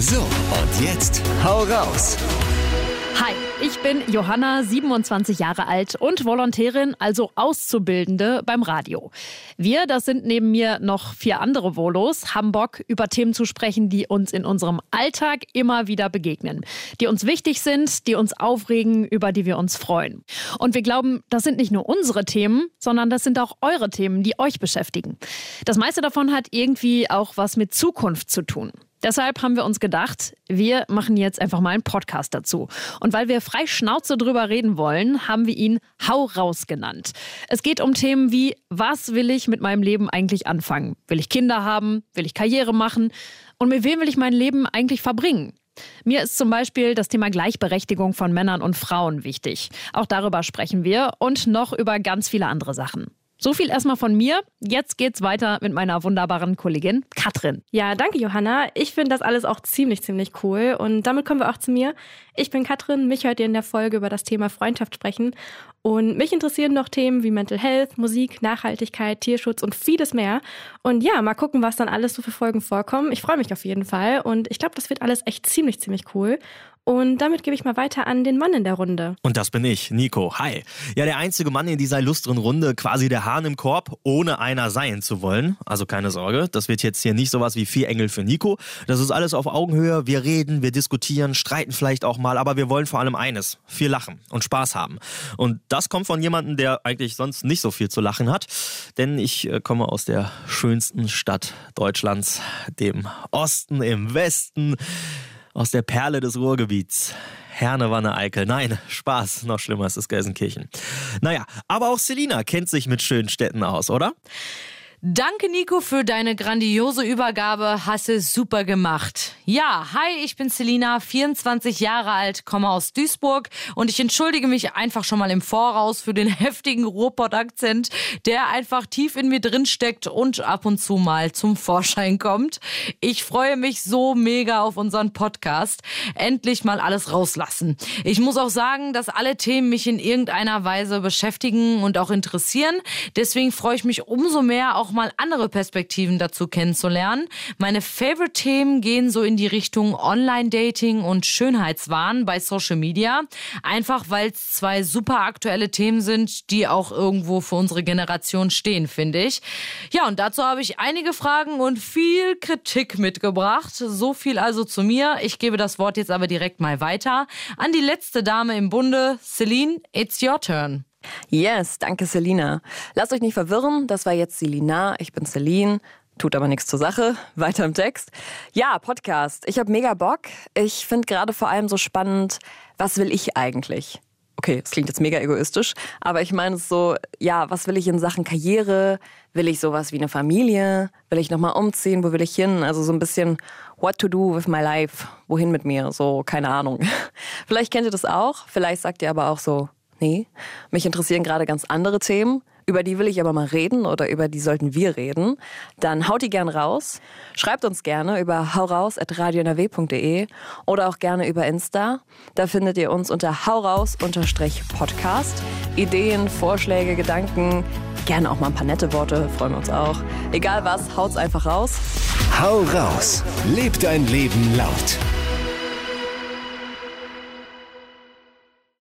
So, und jetzt hau raus. Hi, ich bin Johanna, 27 Jahre alt und Volontärin, also Auszubildende beim Radio. Wir, das sind neben mir noch vier andere Volos, haben Bock, über Themen zu sprechen, die uns in unserem Alltag immer wieder begegnen, die uns wichtig sind, die uns aufregen, über die wir uns freuen. Und wir glauben, das sind nicht nur unsere Themen, sondern das sind auch eure Themen, die euch beschäftigen. Das meiste davon hat irgendwie auch was mit Zukunft zu tun. Deshalb haben wir uns gedacht, wir machen jetzt einfach mal einen Podcast dazu. Und weil wir frei Schnauze drüber reden wollen, haben wir ihn Hau raus genannt. Es geht um Themen wie, was will ich mit meinem Leben eigentlich anfangen? Will ich Kinder haben? Will ich Karriere machen? Und mit wem will ich mein Leben eigentlich verbringen? Mir ist zum Beispiel das Thema Gleichberechtigung von Männern und Frauen wichtig. Auch darüber sprechen wir und noch über ganz viele andere Sachen. So viel erstmal von mir. Jetzt geht's weiter mit meiner wunderbaren Kollegin Katrin. Ja, danke Johanna. Ich finde das alles auch ziemlich, ziemlich cool. Und damit kommen wir auch zu mir. Ich bin Katrin. Mich hört ihr in der Folge über das Thema Freundschaft sprechen. Und mich interessieren noch Themen wie Mental Health, Musik, Nachhaltigkeit, Tierschutz und vieles mehr. Und ja, mal gucken, was dann alles so für Folgen vorkommen. Ich freue mich auf jeden Fall. Und ich glaube, das wird alles echt ziemlich, ziemlich cool. Und damit gebe ich mal weiter an den Mann in der Runde. Und das bin ich, Nico. Hi. Ja, der einzige Mann in dieser illustren Runde, quasi der Hahn im Korb, ohne einer sein zu wollen. Also keine Sorge, das wird jetzt hier nicht sowas wie vier Engel für Nico. Das ist alles auf Augenhöhe. Wir reden, wir diskutieren, streiten vielleicht auch mal, aber wir wollen vor allem eines: viel lachen und Spaß haben. Und das kommt von jemandem, der eigentlich sonst nicht so viel zu lachen hat. Denn ich äh, komme aus der schönsten Stadt Deutschlands, dem Osten im Westen aus der Perle des Ruhrgebiets. Herne Wanne Eickel. Nein, Spaß. Noch schlimmer ist es Gelsenkirchen. Naja, aber auch Selina kennt sich mit schönen Städten aus, oder? Danke, Nico, für deine grandiose Übergabe. Hast es super gemacht. Ja, hi, ich bin Selina, 24 Jahre alt, komme aus Duisburg und ich entschuldige mich einfach schon mal im Voraus für den heftigen Ruhrpott-Akzent, der einfach tief in mir drin steckt und ab und zu mal zum Vorschein kommt. Ich freue mich so mega auf unseren Podcast. Endlich mal alles rauslassen. Ich muss auch sagen, dass alle Themen mich in irgendeiner Weise beschäftigen und auch interessieren. Deswegen freue ich mich umso mehr auch auch mal andere Perspektiven dazu kennenzulernen. Meine Favorite-Themen gehen so in die Richtung Online-Dating und Schönheitswahn bei Social Media. Einfach weil es zwei super aktuelle Themen sind, die auch irgendwo für unsere Generation stehen, finde ich. Ja, und dazu habe ich einige Fragen und viel Kritik mitgebracht. So viel also zu mir. Ich gebe das Wort jetzt aber direkt mal weiter an die letzte Dame im Bunde. Celine, it's your turn. Yes, danke Selina. Lasst euch nicht verwirren, das war jetzt Selina, ich bin Celine. Tut aber nichts zur Sache. Weiter im Text. Ja, Podcast. Ich habe mega Bock. Ich finde gerade vor allem so spannend, was will ich eigentlich? Okay, das klingt jetzt mega egoistisch, aber ich meine es so, ja, was will ich in Sachen Karriere? Will ich sowas wie eine Familie? Will ich nochmal umziehen? Wo will ich hin? Also so ein bisschen what to do with my life? Wohin mit mir? So, keine Ahnung. Vielleicht kennt ihr das auch. Vielleicht sagt ihr aber auch so, Nee, mich interessieren gerade ganz andere Themen. Über die will ich aber mal reden oder über die sollten wir reden. Dann haut die gern raus. Schreibt uns gerne über hauraus.radionrw.de oder auch gerne über Insta. Da findet ihr uns unter hauraus-podcast. Ideen, Vorschläge, Gedanken, gerne auch mal ein paar nette Worte, freuen wir uns auch. Egal was, haut's einfach raus. Hau raus. Leb dein Leben laut.